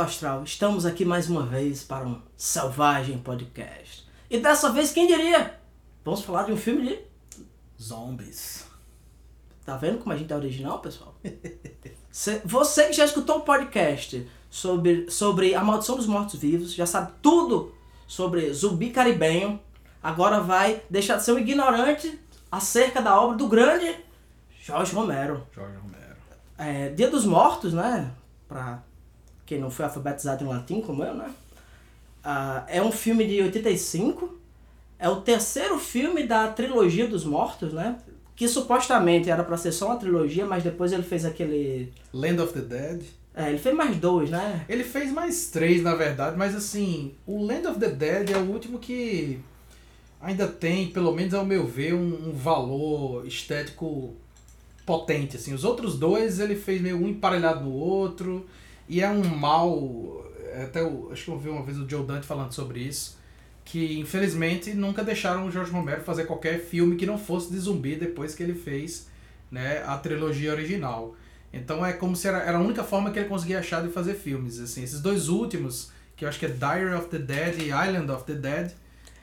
Alto Astral, estamos aqui mais uma vez para um Selvagem Podcast. E dessa vez, quem diria? Vamos falar de um filme de zombies. Tá vendo como a gente é original, pessoal? Cê- Você que já escutou o podcast sobre, sobre a maldição dos mortos-vivos, já sabe tudo sobre zumbi caribenho, agora vai deixar de ser um ignorante acerca da obra do grande Jorge Romero. Jorge Romero. É, Dia dos Mortos, né? Pra quem não foi alfabetizado em latim como eu, né? Ah, é um filme de 85. É o terceiro filme da trilogia dos mortos, né? Que supostamente era pra ser só uma trilogia, mas depois ele fez aquele. Land of the Dead. É, ele fez mais dois, né? Ele fez mais três, na verdade, mas assim, o Land of the Dead é o último que ainda tem, pelo menos ao meu ver, um, um valor estético potente. Assim. Os outros dois ele fez meio um emparelhado no outro, e é um mal. Até eu, acho que eu vi uma vez o Joe Dante falando sobre isso. Que infelizmente nunca deixaram o Jorge Romero fazer qualquer filme que não fosse de zumbi depois que ele fez né, a trilogia original. Então é como se era, era a única forma que ele conseguia achar de fazer filmes. Assim, esses dois últimos, que eu acho que é Diary of the Dead e Island of the Dead,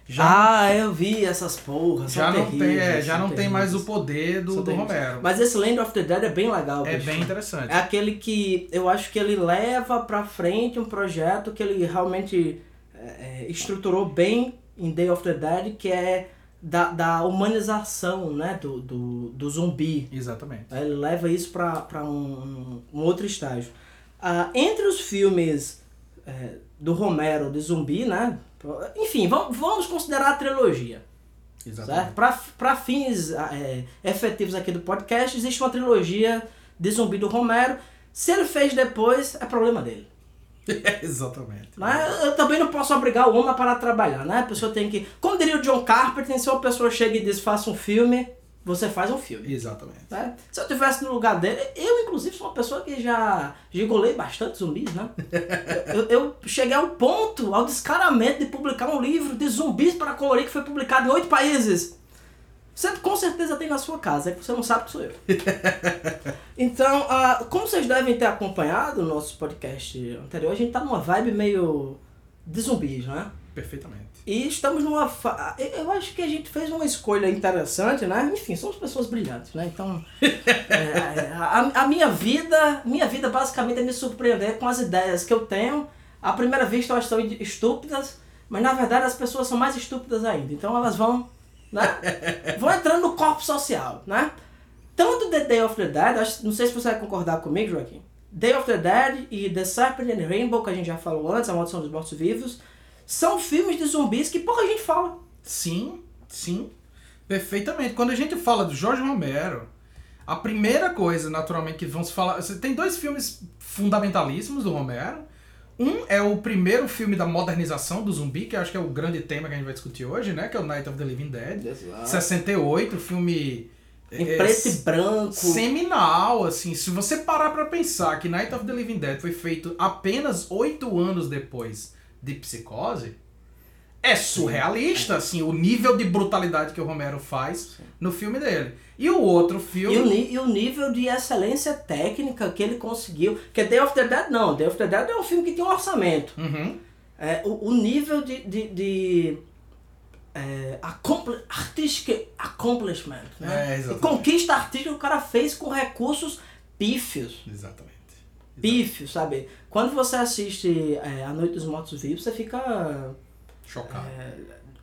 já, ah, eu vi essas porras. já não tem, é, terríveis, já não tem mais o terríveis. poder do, do terríveis. Romero. Mas esse Land of the Dead é bem legal, é bicho. bem interessante. É aquele que eu acho que ele leva pra frente um projeto que ele realmente é, é, estruturou bem em Day of the Dead, que é da, da humanização né, do, do, do zumbi. Exatamente. Ele leva isso pra, pra um, um outro estágio. Ah, entre os filmes é, do Romero de zumbi, né? Enfim, vamos, vamos considerar a trilogia. Certo? Para fins é, efetivos aqui do podcast, existe uma trilogia de zumbi do Romero. Se ele fez depois, é problema dele. Exatamente. Né? Eu também não posso obrigar o homem a parar de trabalhar, né? A pessoa tem que. Como diria o John Carpenter, se uma pessoa chega e diz faça um filme, você faz um filme. Exatamente. né? Se eu tivesse no lugar dele, eu inclusive sou uma pessoa que já gigolei bastante zumbis, né? eu, eu cheguei ao ponto, ao descaramento de publicar um livro de zumbis para colorir que foi publicado em oito países. Você com certeza tem na sua casa, é que você não sabe que sou eu. então, ah, como vocês devem ter acompanhado o nosso podcast anterior, a gente tá numa vibe meio de zumbis, né? Perfeitamente. E estamos numa. Fa... Eu acho que a gente fez uma escolha interessante, né? Enfim, somos pessoas brilhantes, né? Então. é, a, a minha vida. Minha vida basicamente é me surpreender com as ideias que eu tenho. À primeira vista elas são estúpidas, mas na verdade as pessoas são mais estúpidas ainda. Então elas vão. Né? vão entrando no corpo social, né? Tanto The Day of the Dead, acho- não sei se você vai concordar comigo, Joaquim. Day of the Dead e The Serpent and Rainbow, que a gente já falou antes, A Maldição dos Mortos Vivos, são filmes de zumbis que pouca gente fala. Sim, sim. Perfeitamente. Quando a gente fala do Jorge Romero, a primeira coisa, naturalmente, que vamos falar. Você tem dois filmes fundamentalíssimos do Romero. Um é o primeiro filme da modernização do zumbi, que eu acho que é o grande tema que a gente vai discutir hoje, né? Que é o Night of the Living Dead. 68, filme. Em é, preto e branco. Seminal, assim. Se você parar pra pensar que Night of the Living Dead foi feito apenas oito anos depois de Psicose, é surrealista, assim, o nível de brutalidade que o Romero faz no filme dele. E o outro filme. E o, e o nível de excelência técnica que ele conseguiu. Que Day of the Dead não. Day of the Dead é um filme que tem um orçamento. Uhum. É, o, o nível de, de, de é, accompli- artistic accomplishment, né? É, e conquista artística que o cara fez com recursos pífios. Exatamente. Pífios, sabe? Quando você assiste é, A Noite dos Mortos Vivos, você fica Chocado. é,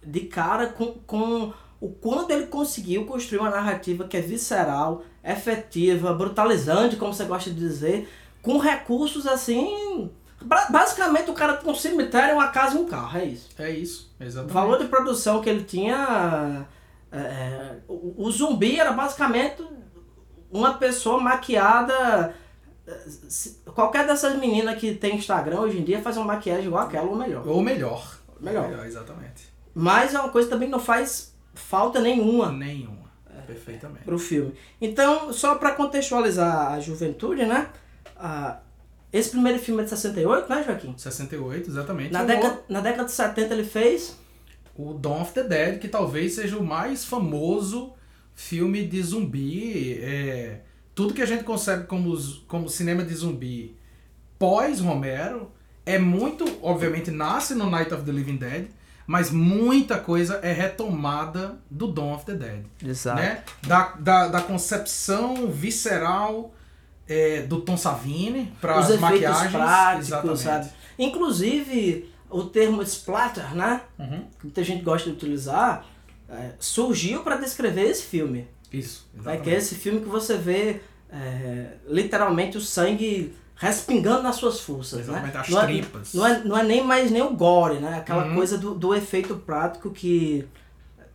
de cara com, com o quanto ele conseguiu construir uma narrativa que é visceral, efetiva, brutalizante, como você gosta de dizer, com recursos assim. ba- Basicamente, o cara tem um cemitério, uma casa e um carro, é isso. É isso, O exatamente. valor de produção que ele tinha. é, é, o, o zumbi era basicamente uma pessoa maquiada. É, Qualquer dessas meninas que tem Instagram hoje em dia faz uma maquiagem igual aquela ou melhor. Ou melhor. Melhor. exatamente. Mas é uma coisa que também não faz falta nenhuma Nenhuma. Perfeitamente. pro filme. Então, só para contextualizar a juventude, né? Ah, esse primeiro filme é de 68, né, Joaquim? 68, exatamente. Na década, na década de 70 ele fez. o Dawn of the Dead, que talvez seja o mais famoso filme de zumbi. É, tudo que a gente concebe como, como cinema de zumbi pós-Romero é muito, obviamente, nasce no Night of the Living Dead, mas muita coisa é retomada do Dawn of the Dead. Exato. Né? Da, da, da concepção visceral é, do Tom Savini para as efeitos maquiagens. práticos, Exatamente. sabe? Inclusive, o termo splatter, né? Uhum. Que muita gente gosta de utilizar, é, surgiu para descrever esse filme. Isso, Né? exatamente. Que é esse filme que você vê é, literalmente o sangue respingando nas suas forças, Exatamente, né? as não, é, tripas. não, é, não é nem mais nem o gore, né? Aquela Uhum. coisa do, do efeito prático que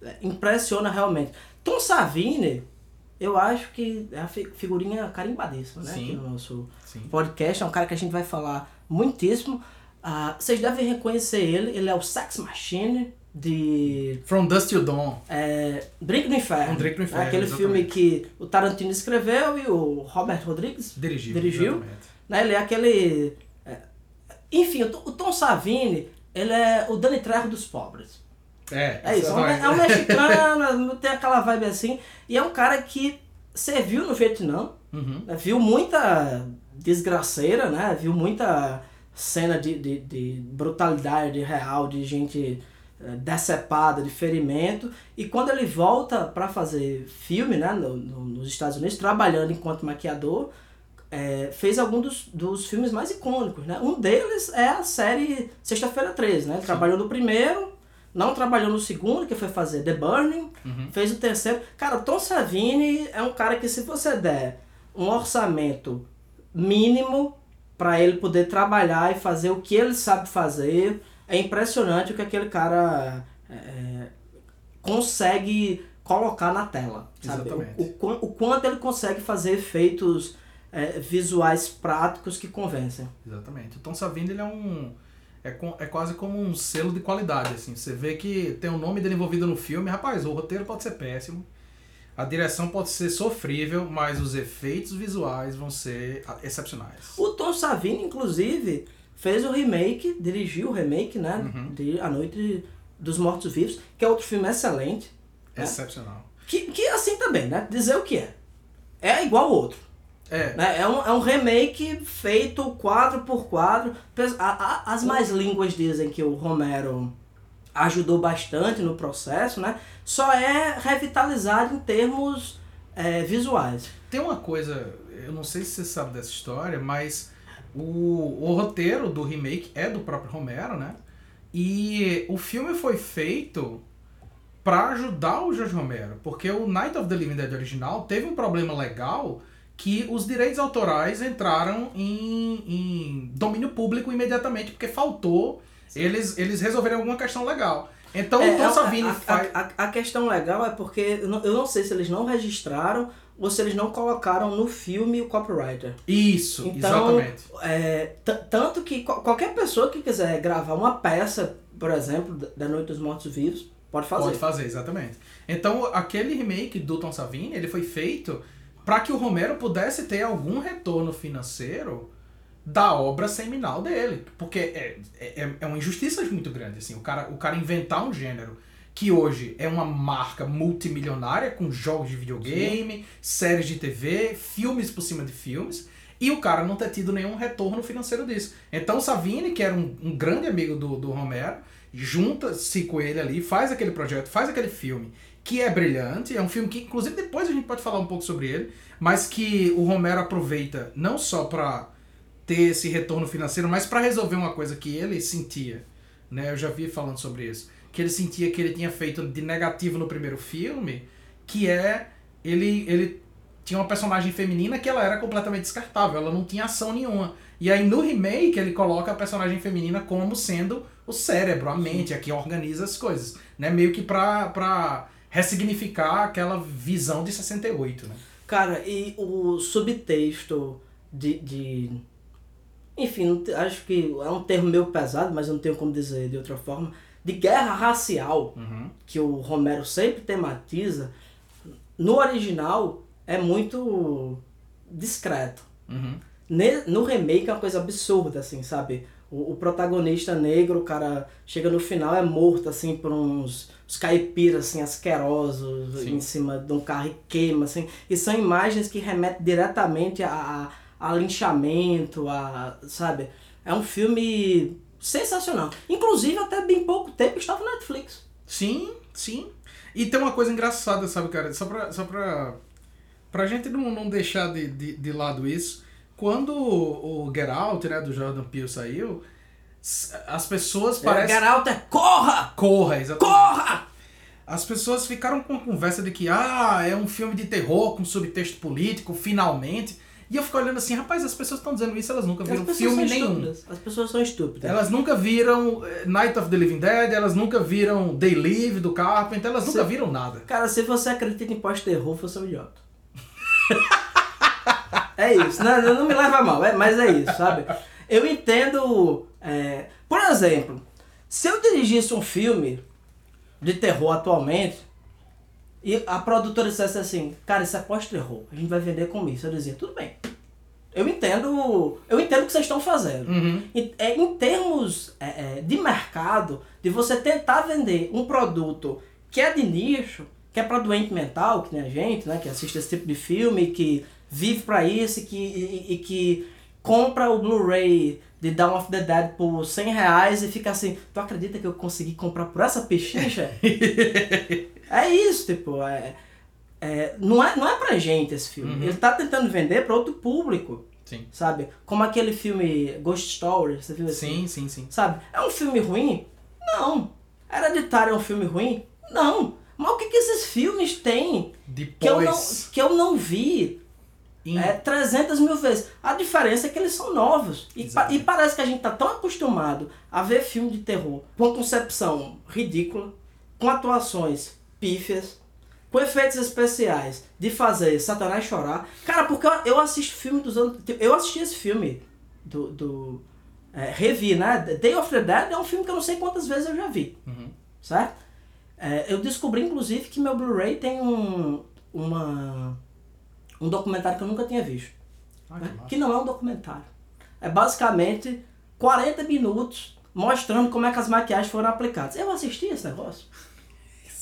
é, impressiona realmente. Tom Savini, eu acho que é a fi- figurinha carimbadíssima, né? Sim. Aqui no nosso Sim. podcast, é um cara que a gente vai falar muitíssimo. Ah, vocês devem reconhecer ele, ele é o Sex Machine de From Dust Till Dawn. é, Drink no Inferno. Um Drink no Inferno, É Aquele exatamente. filme que o Tarantino escreveu e o Robert Rodrigues Dirigiu. Dirigiu? né? Ele é aquele. é, enfim, o, Tom- Savini, ele é o Dani Trejo dos pobres. É, É isso, é é um mexicano, tem aquela vibe assim. E é um cara que serviu no Vietnã, Uhum. né? viu muita desgraceira, né? Viu muita cena de, de, de brutalidade real, de gente decepada, de ferimento. E quando ele volta para fazer filme, né? No, no- nos Estados Unidos, trabalhando enquanto maquiador, eh, fez algum dos, dos filmes mais icônicos, né? Um deles é a série Sexta-feira 13, né? Ele trabalhou no primeiro, não trabalhou no segundo, que foi fazer The Burning, Uhum. fez o terceiro. Cara, Tom Savini é um cara que se você der um orçamento mínimo para ele poder trabalhar e fazer o que ele sabe fazer, é impressionante o que aquele cara é, é, consegue colocar na tela. Sabe? O, Exatamente. o, o quanto ele consegue fazer efeitos é, visuais práticos que convencem. Exatamente. O Tom Savini ele é um é, com- é quase como um selo de qualidade assim. Você vê que tem o nome dele envolvido no filme, rapaz, o roteiro pode ser péssimo. A direção pode ser sofrível, mas os efeitos visuais vão ser excepcionais. O Tom Savini, inclusive, fez o remake, dirigiu o remake, né? Uhum. De A Noite dos Mortos Vivos, que é outro filme excelente. É. Excepcional. Que, que assim também, né? Dizer o que é. É igual ao outro. É, Né? É, um, é um remake feito quadro por quadro. Pes- a- a- As mais línguas dizem que o Romero ajudou bastante no processo, né? Só é revitalizado em termos é, visuais. Tem uma coisa, eu não sei se você sabe dessa história, mas o, o roteiro do remake é do próprio Romero, né? E o filme foi feito pra ajudar o Jorge Romero, porque o Night of the Living Dead original teve um problema legal que os direitos autorais entraram em, em domínio público imediatamente, porque faltou eles, eles resolverem alguma questão legal. Então É, o Tom a- Savini a, faz... a, a- a questão legal é porque eu não, eu não sei se eles não registraram ou se eles não colocaram no filme o copywriter. Isso, Então, exatamente. É, tanto que qual- qualquer pessoa que quiser gravar uma peça, por exemplo, da- da Noite dos Mortos Vivos, pode fazer. Pode fazer, exatamente. Então, aquele remake do Tom Savini, ele foi feito para que o Romero pudesse ter algum retorno financeiro da obra seminal dele. Porque é, é, é uma injustiça muito grande, assim. O cara, o cara inventar um gênero que hoje é uma marca multimilionária com jogos de videogame, séries de TV, filmes por cima de filmes, e o cara não ter tido nenhum retorno financeiro disso. Então Savini, que era um, um grande amigo do, do Romero, junta-se com ele ali, faz aquele projeto, faz aquele filme, que é brilhante, é um filme que, inclusive, depois a gente pode falar um pouco sobre ele, mas que o Romero aproveita não só para ter esse retorno financeiro, mas para resolver uma coisa que ele sentia, né? Eu já vi falando sobre isso, que ele sentia que ele tinha feito de negativo no primeiro filme, que é ele ele tinha uma personagem feminina que ela era completamente descartável, ela não tinha ação nenhuma. E aí no remake ele coloca a personagem feminina como sendo o cérebro, a mente, a que organiza as coisas, né? Meio que pra, pra ressignificar aquela visão de 68, né? Cara, e o subtexto de. de enfim, acho que é um termo meio pesado, mas eu não tenho como dizer de outra forma. De guerra racial, Uhum. que o Romero sempre tematiza, no original é muito discreto. Uhum. No remake é uma coisa absurda, assim, sabe? O, o protagonista negro, o cara chega no final, é morto, assim, por uns, uns caipiras, assim, asquerosos Sim. em cima de um carro e queima, assim. E são imagens que remetem diretamente a, a, a linchamento, a. sabe? É um filme sensacional. Inclusive, até bem pouco tempo estava na Netflix. Sim, sim. E tem uma coisa engraçada, sabe, cara? Só pra, só pra, pra gente não, não deixar de, de, de lado isso. Quando o, o Get Out, né, do Jordan Peele saiu, as pessoas É, parecem... Get Out é corra! Corra, exatamente. Corra! As pessoas ficaram com a conversa de que, ah, é um filme de terror com subtexto político, finalmente. E eu fico olhando assim, rapaz, as pessoas estão dizendo isso, elas nunca viram filme nenhum. estúpidas. As pessoas são estúpidas. Elas nunca viram eh, Night of the Living Dead, elas nunca viram They Live do Carpenter, elas nunca viram nada. Cara, se você acredita em pós-terror, você é um idiota. é isso, não, não me leva mal, é, mas é isso, sabe? Eu entendo. é, por exemplo, se eu dirigisse um filme de terror atualmente e a produtora dissesse assim, cara, isso é pós-terror, a gente vai vender como isso. Eu dizia, tudo bem. Eu entendo. Eu entendo o que vocês estão fazendo. Uhum. Em, é, em termos é, é, de mercado, de você tentar vender um produto que é de nicho, que é para doente mental, que nem a gente, né, que assiste esse tipo de filme, que vive para isso e que, e, e que compra o Blu-ray de Dawn of the Dead por 100 reais e fica assim, tu acredita que eu consegui comprar por essa pechincha? é isso, tipo, é, é, não, é, não é pra gente esse filme. Uhum. Ele tá tentando vender para outro público Sim. sabe? Como aquele filme Ghost Story, você viu assim? Sim, sim, sim. Sabe? É um filme ruim? Não. Hereditário é um filme ruim? Não. Mas o que, que esses filmes têm que eu não, Depois. que eu não vi em- é, 300 mil vezes? A diferença é que eles são novos. E, pa- e parece que a gente tá tão acostumado a ver filme de terror com uma concepção ridícula, com atuações pífias, com efeitos especiais, de fazer Satanás chorar. Cara, porque eu, eu assisto filme dos anos. Eu assisti esse filme do. do é, revi, né? Day of the Dead é um filme que eu não sei quantas vezes eu já vi Uhum. certo? É, eu descobri, inclusive, que meu Blu-ray tem um, uma, um documentário que eu nunca tinha visto. Ah, que né? massa. Que não é um documentário. É basicamente 40 minutos mostrando como é que as maquiagens foram aplicadas. Eu assisti esse negócio.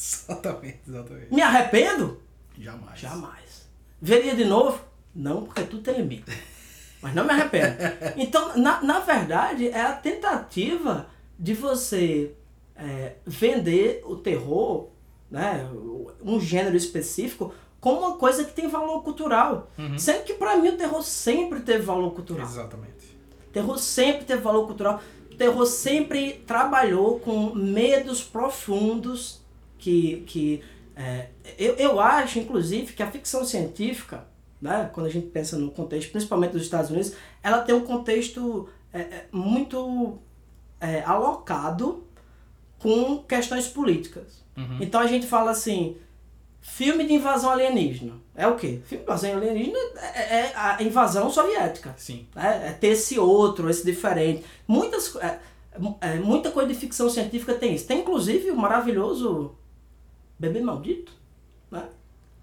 Exatamente, exatamente. Me arrependo? Jamais. Jamais. Veria de novo? Não, porque tudo tem limite. Mas não me arrependo. Então, na, na verdade, é a tentativa de você é, vender o terror, né, um gênero específico, como uma coisa que tem valor cultural. Uhum. Sendo que pra mim o terror sempre teve valor cultural. Exatamente. O terror sempre teve valor cultural. O terror sempre trabalhou com medos profundos que. que é, eu, eu acho, inclusive, que a ficção científica, né, quando a gente pensa no contexto, principalmente dos Estados Unidos, ela tem um contexto é, é, muito é, alocado com questões políticas. Uhum. Então a gente fala assim, filme de invasão alienígena. É o quê? Filme de invasão alienígena é, é a invasão soviética. Sim. né? É ter esse outro, esse diferente. Muitas, é, é, muita coisa de ficção científica tem isso. Tem inclusive o maravilhoso Bebê Maldito. Né?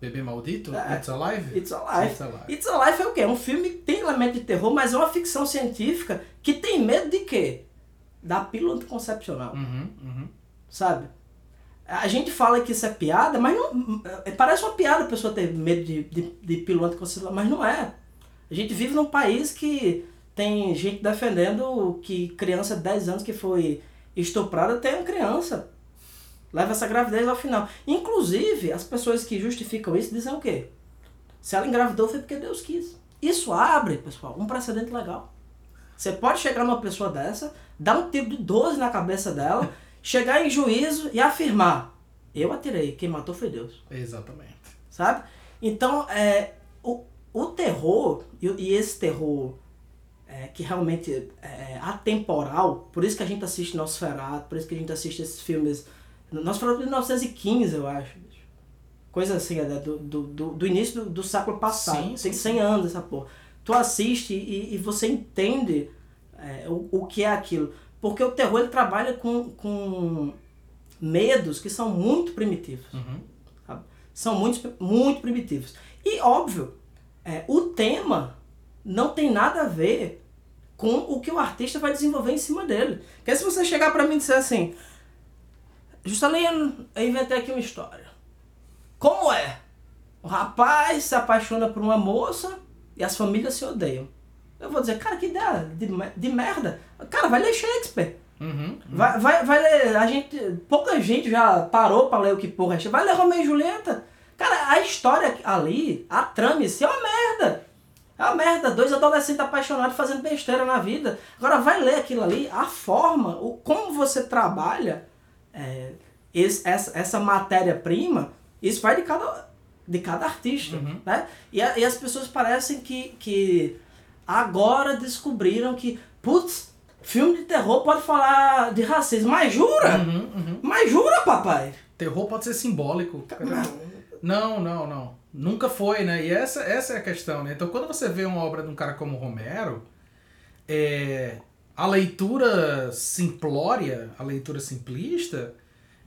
Bebê Maldito? É. It's Alive? It's Alive. It's Alive. It's Alive é o quê? É um filme que tem elemento de terror, mas é uma ficção científica que tem medo de quê? Da pílula anticoncepcional. Uhum, uhum. sabe? A gente fala que isso é piada, mas não. é, Parece uma piada a pessoa ter medo de, de, de pílula anticoncepcional, mas não é. A gente vive num país que tem gente defendendo que criança de 10 anos que foi estuprada tem uma criança. Leva essa gravidez ao final. Inclusive, as pessoas que justificam isso dizem o quê? Se ela engravidou foi porque Deus quis. Isso abre, pessoal, um precedente legal. Você pode chegar numa pessoa dessa, dar um tiro de 12 na cabeça dela, chegar em juízo e afirmar: Eu atirei, quem matou foi Deus. Exatamente. Sabe? Então, é, o, o terror, e, e esse terror é, que realmente é atemporal, por isso que a gente assiste Nosferatu, por isso que a gente assiste esses filmes. Nosferatu de 1915, eu acho. Coisa assim, é, do, do, do, início do, do século passado. Sim, Tem sim, 100 sim. anos essa porra. Tu assiste e, e você entende é, o, o que é aquilo. Porque o terror ele trabalha com, com medos que são muito primitivos Uhum. São muito, muito primitivos. E, óbvio, é, o tema não tem nada a ver com o que o artista vai desenvolver em cima dele. Porque se você chegar pra mim e disser assim, Juscelino, eu inventei aqui uma história. Como é? O rapaz se apaixona por uma moça e as famílias se odeiam. eu vou dizer, cara, que ideia de, de merda. Cara, vai ler Shakespeare. Uhum. Vai, vai, vai ler. A gente. Pouca gente já parou pra ler o que porra é. Vai ler Romeu e Julieta. Cara, a história ali, a trama si é uma merda. É uma merda. Dois adolescentes apaixonados fazendo besteira na vida. Agora vai ler aquilo ali, a forma, o, como você trabalha é, esse- essa, essa matéria-prima, isso vai de cada, de cada artista. Uhum. Né? E, a- e as pessoas parecem que, que agora descobriram que, putz, filme de terror pode falar de racismo. Mas jura? Uhum, uhum. Mas jura, papai? Terror pode ser simbólico. Não, não, não. Nunca foi, né? E essa, essa é a questão, né? Então, quando você vê uma obra de um cara como Romero, é, a leitura simplória, a leitura simplista,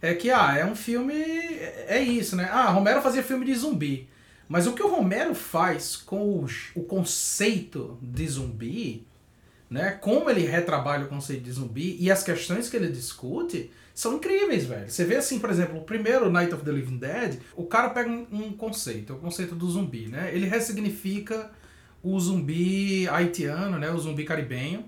é que, ah, é um filme. É é isso, né? Ah, Romero fazia filme de zumbi. Mas o que o Romero faz com o, o conceito de zumbi, né? Como ele retrabalha o conceito de zumbi e as questões que ele discute são incríveis, velho. Você vê assim, por exemplo, o primeiro Night of the Living Dead, o cara pega um, um conceito, o conceito do zumbi, né? Ele ressignifica o zumbi haitiano, né? O zumbi caribenho.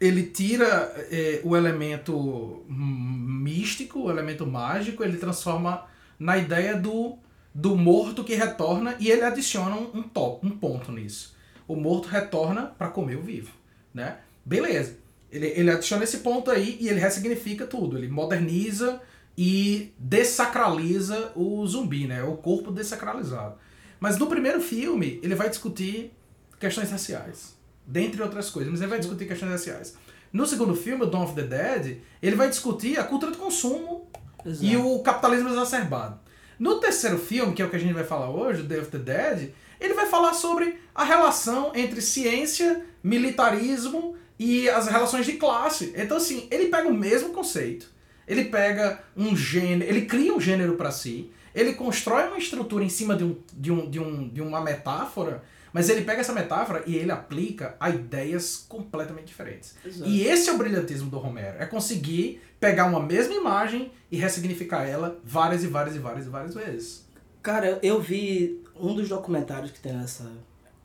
Ele tira eh, o elemento místico, o elemento mágico, ele transforma na ideia do, do morto que retorna e ele adiciona um, um top, um ponto nisso. O morto retorna para comer o vivo, né? Beleza. Ele, ele adiciona esse ponto aí e ele ressignifica tudo. Ele moderniza e dessacraliza o zumbi, né? O corpo dessacralizado. Mas no primeiro filme, ele vai discutir questões raciais. Dentre outras coisas, mas ele vai discutir questões raciais. No segundo filme, o Dawn of the Dead, ele vai discutir a cultura de consumo Exato. e o capitalismo exacerbado. No terceiro filme, que é o que a gente vai falar hoje, o Day of the Dead, ele vai falar sobre a relação entre ciência, militarismo e as relações de classe. Então, assim, ele pega o mesmo conceito, ele pega um gênero, ele cria um gênero para si, ele constrói uma estrutura em cima de, um, de, um, de, um, de uma metáfora, mas ele pega essa metáfora e ele aplica a ideias completamente diferentes. Exato. E esse é o brilhantismo do Romero, é conseguir pegar uma mesma imagem e ressignificar ela várias e várias e várias e várias vezes. Cara, eu- vi um dos documentários que tem nessa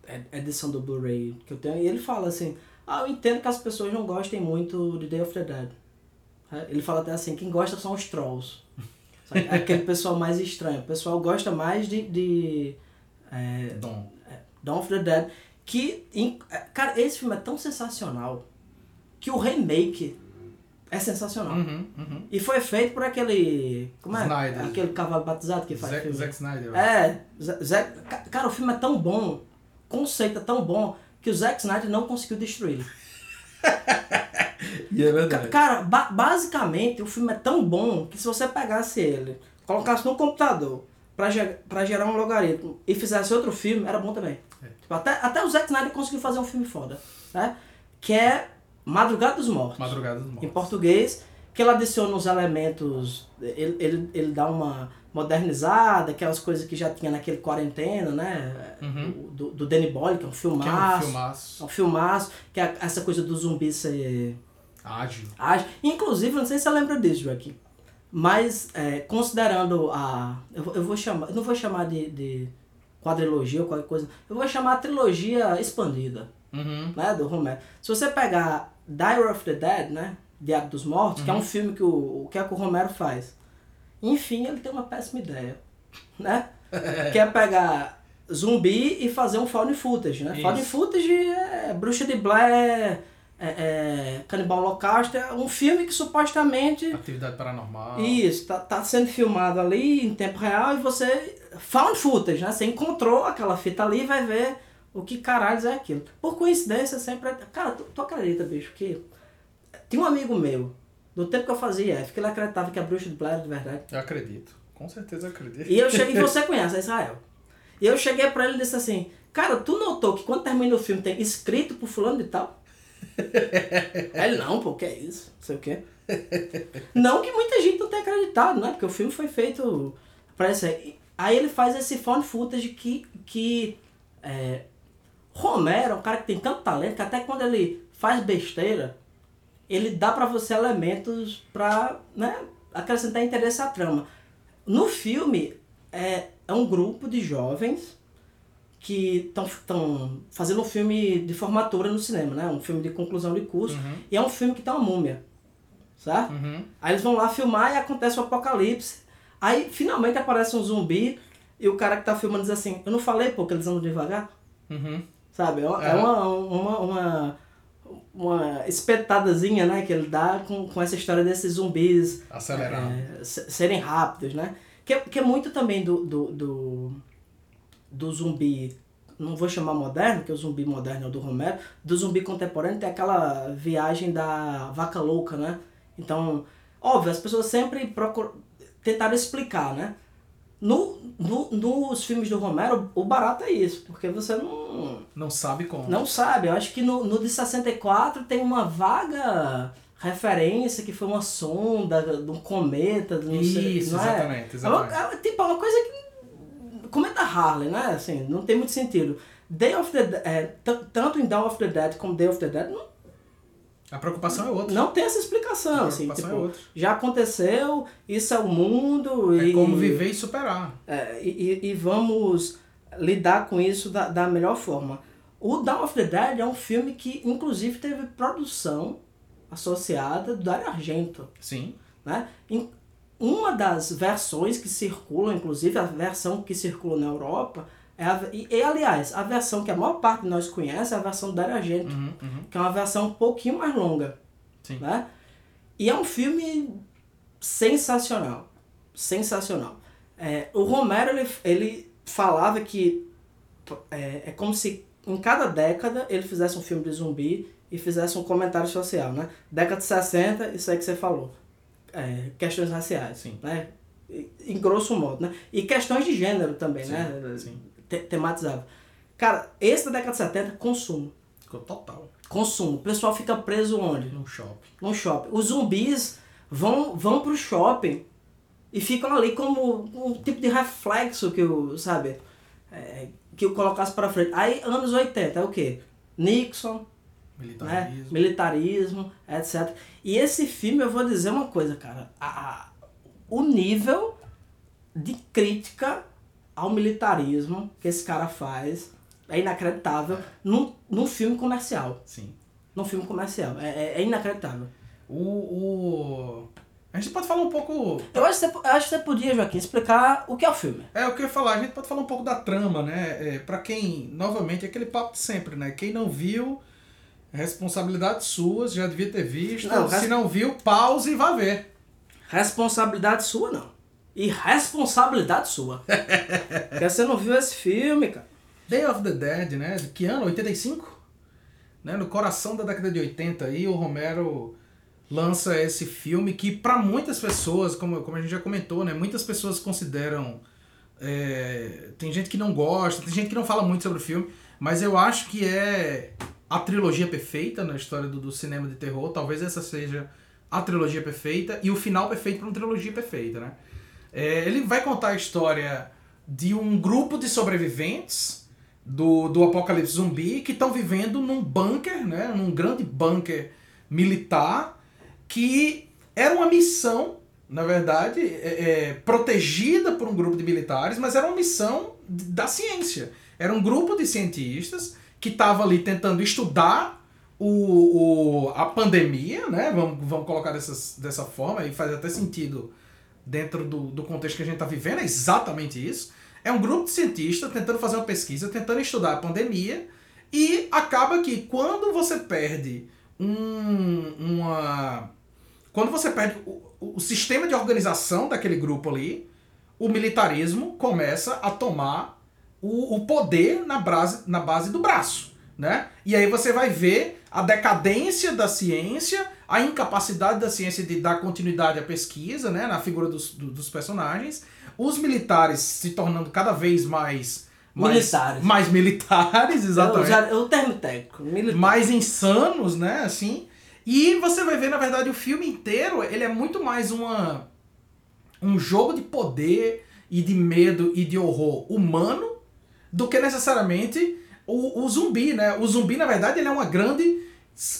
ed- edição do Blu-ray que eu tenho, e ele fala assim, ah, eu entendo que as pessoas não gostem muito de Day of the Dead. É, Ele fala até assim, quem gosta são os trolls. É aquele pessoal mais estranho. O pessoal gosta mais de, de é, Dom. Dawn of the Dead, que, é, cara, esse filme é tão sensacional que o remake é sensacional. Uhum, uhum. E foi feito por aquele. Como é? Snyder. Aquele cavalo batizado que faz Zack, filme. Zack Snyder. É, ca- cara, o filme é tão bom, o conceito é tão bom, que o Zack Snyder não conseguiu destruir. E é Ca- Cara, ba- basicamente o filme é tão bom que se você pegasse ele, colocasse no computador pra, ge- pra gerar um logaritmo e fizesse outro filme, era bom também. É. Tipo, até, até o Zack Snyder conseguiu fazer um filme foda, né? Que é Madrugada dos Mortos. Madrugada dos em Mortos. português, que ele adiciona os elementos, ele, ele, ele dá uma modernizada, aquelas coisas que já tinha naquele quarentena, né? Uhum. Do, do Danny Boyle, que é um Que é filmaço. um filmaço É um filmaço, que é essa coisa do zumbi ser ágil. ágil. Inclusive, não sei se você lembra disso, Joaquim. Mas, é, considerando a. Eu, eu vou chamar. Eu não vou chamar de, de quadrilogia ou qualquer coisa. Eu vou chamar a trilogia expandida Uhum. né, do Romero. Se você pegar Diary of the Dead, né, Diário dos Mortos, que é um filme que o, o que é que o Romero faz? Enfim, ele tem uma péssima ideia, né? que é pegar zumbi e fazer um found footage, né? Isso. Found footage é Bruxa de Blair, é, é Canibal Holocausto, é um filme que supostamente Atividade paranormal. isso, tá, tá sendo filmado ali em tempo real e você. Found footage, né? Você encontrou aquela fita ali e vai ver o que caralho é aquilo. Por coincidência, sempre. Cara, tu, tu acredita, bicho, que. Tinha um amigo meu, do tempo que eu fazia F, que ele acreditava que a bruxa de Blair era de verdade. Eu acredito. Com certeza eu acredito. E eu cheguei, você conhece, é Israel. E eu cheguei pra ele e disse assim, cara, tu notou que quando termina o filme tem escrito por fulano de tal? Aí ele, não, pô, que é isso? Não sei o quê. Não que muita gente não tenha acreditado, né? Porque o filme foi feito pra isso aí. Aí ele faz esse found footage que, que é, Romero é um cara que tem tanto talento que até quando ele faz besteira, ele dá pra você elementos pra né, acrescentar interesse à trama. No filme, é, é um grupo de jovens que estão fazendo um filme de formatura no cinema, né? Um filme de conclusão de curso. Uhum. E é um filme que tem uma múmia, certo? Uhum. Aí eles vão lá filmar e acontece o apocalipse. Aí finalmente aparece um zumbi e o cara que tá filmando diz assim, eu não falei pô que eles andam devagar? Uhum. Sabe? É uma, é É. uma, uma, uma, uma espetadazinha, né, que ele dá com, com essa história desses zumbis Acelerado. é, se- serem rápidos, né? Que, é- que é muito também do, do, do, do zumbi, não vou chamar moderno, que o zumbi moderno é o do Romero, do zumbi contemporâneo tem aquela viagem da vaca louca, né? Então, óbvio, as pessoas sempre procuram, tentaram explicar, né? No, no, nos filmes do Romero, o barato é isso, porque você não, Não sabe como. não sabe. Eu acho que no, no de 64 tem uma vaga referência que foi uma sonda de um cometa, não sei, Isso, não é? exatamente, É uma, exatamente. é, tipo, é uma coisa que. Cometa Harley, né? Assim, não tem muito sentido. Day of the Dead, é, tanto em Dawn of the Dead como Day of the Dead, não, A preocupação é outra. não tem essa explicação. A Assim, preocupação tipo, é outra. já aconteceu, isso é o mundo. É e, como viver e superar. é, e, e- e vamos lidar com isso da, da melhor forma. O Dawn of the Dead é um filme que, inclusive, teve produção associada do Dario Argento. Sim. Né? Uma das versões que circulam, inclusive a versão que circula na Europa, é a, e, e, aliás, a versão que a maior parte de nós conhece é a versão do Argento, Uhum, uhum. que é uma versão um pouquinho mais longa. Sim. Né? E é um filme sensacional. Sensacional. É, o Romero ele, ele falava que é, é como se em cada década ele fizesse um filme de zumbi e fizesse um comentário social, né? Década de 60, isso aí que você falou. É, questões raciais, Sim. né? Em grosso modo, né? E questões de gênero também, Sim, né? sim. Te- tematizado. Cara, esse da década de 70, consumo. Total. Consumo. O pessoal fica preso onde? No shopping. no shopping. Os zumbis vão, vão pro shopping e ficam ali como um tipo de reflexo que o, sabe, é, que eu colocasse para frente. Aí, anos 80, é o quê? Nixon, né? Militarismo. militarismo, etc. E esse filme, eu vou dizer uma coisa, cara. A, a- o nível de crítica ao militarismo que esse cara faz é inacreditável num, num filme comercial. Sim. Num filme comercial. É, é, é inacreditável. O, o... A gente pode falar um pouco... Eu acho, que você, acho que você podia, Joaquim, explicar o que é o filme. É o que eu ia falar, a gente pode falar um pouco da trama, né? É, para quem, novamente, é aquele papo de sempre, né? Quem não viu, responsabilidade sua, já devia ter visto. Não, Se res- não viu, pause e vá ver. Responsabilidade sua, não. E responsabilidade sua. Porque você não viu esse filme, cara. Day of the Dead, né? De que ano? 85? Né? No coração da década de 80 aí, o Romero lança esse filme que para muitas pessoas, como, como a gente já comentou, né? Muitas pessoas consideram... é, tem gente que não gosta, tem gente que não fala muito sobre o filme, mas eu acho que é a trilogia perfeita na história do, do cinema de terror. Talvez essa seja a trilogia perfeita e o final perfeito para uma trilogia perfeita, né? É, ele vai contar a história de um grupo de sobreviventes do, do apocalipse zumbi que estão vivendo num bunker, né? Num grande bunker militar que era uma missão, na verdade, é, é, protegida por um grupo de militares, mas era uma missão da ciência. Era um grupo de cientistas que estava ali tentando estudar o, o, a pandemia, né? Vamos, vamos colocar dessas, dessa forma, e faz até sentido dentro do, do contexto que a gente está vivendo, é exatamente isso. É um grupo de cientistas tentando fazer uma pesquisa, tentando estudar a pandemia, e acaba que quando você perde um, uma. Quando você perde o, o sistema de organização daquele grupo ali, o militarismo começa a tomar o, o poder na base, na base do braço. Né? E aí você vai ver a decadência da ciência, a incapacidade da ciência de dar continuidade à pesquisa, né? na figura dos, do- dos personagens, os militares se tornando cada vez mais. mais Militares. Mais militares, exatamente É o, o termo técnico. Militar. mais insanos, né, assim. E você vai ver, na verdade, o filme inteiro, ele é muito mais uma um jogo de poder e de medo e de horror humano do que necessariamente o, o zumbi, né? O zumbi, na verdade, ele é uma grande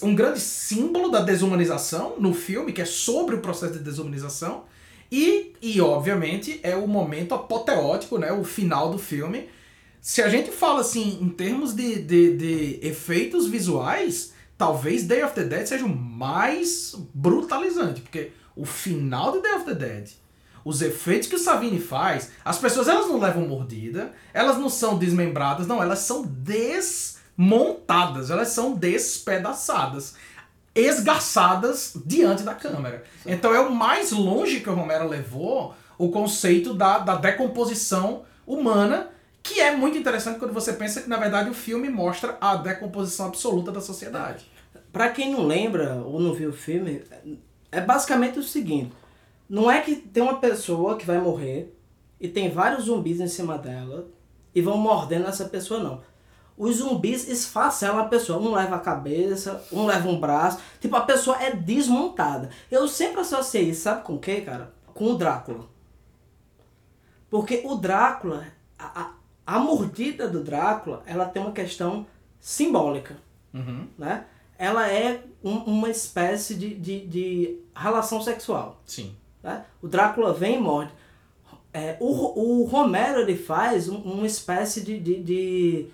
um grande símbolo da desumanização no filme, que é sobre o processo de desumanização. E, e obviamente, é o momento apoteótico, né? O final do filme, se a gente fala assim, em termos de, de, de efeitos visuais, talvez Day of the Dead seja o mais brutalizante, porque o final de Day of the Dead, os efeitos que o Savini faz, as pessoas elas não levam mordida, elas não são desmembradas, não, elas são desmontadas, elas são despedaçadas, esgarçadas diante da câmera. Então é o mais longe que o Romero levou o conceito da, da decomposição humana que é muito interessante quando você pensa que, na verdade, o filme mostra a decomposição absoluta da sociedade. Para quem não lembra ou não viu o filme, é basicamente o seguinte: não é que tem uma pessoa que vai morrer e tem vários zumbis em cima dela e vão mordendo essa pessoa, não. Os zumbis esfacelam a pessoa. Um leva a cabeça, um leva um braço. Tipo, a pessoa é desmontada. Eu sempre associei isso, sabe com o que, cara? Com o Drácula. Porque o Drácula, a, a mordida do Drácula, ela tem uma questão simbólica, uhum. né? Ela é um, uma espécie de, de, de, relação sexual. Sim. Né? O Drácula vem e morde. É, o, o Romero ele faz um, uma espécie de, de, de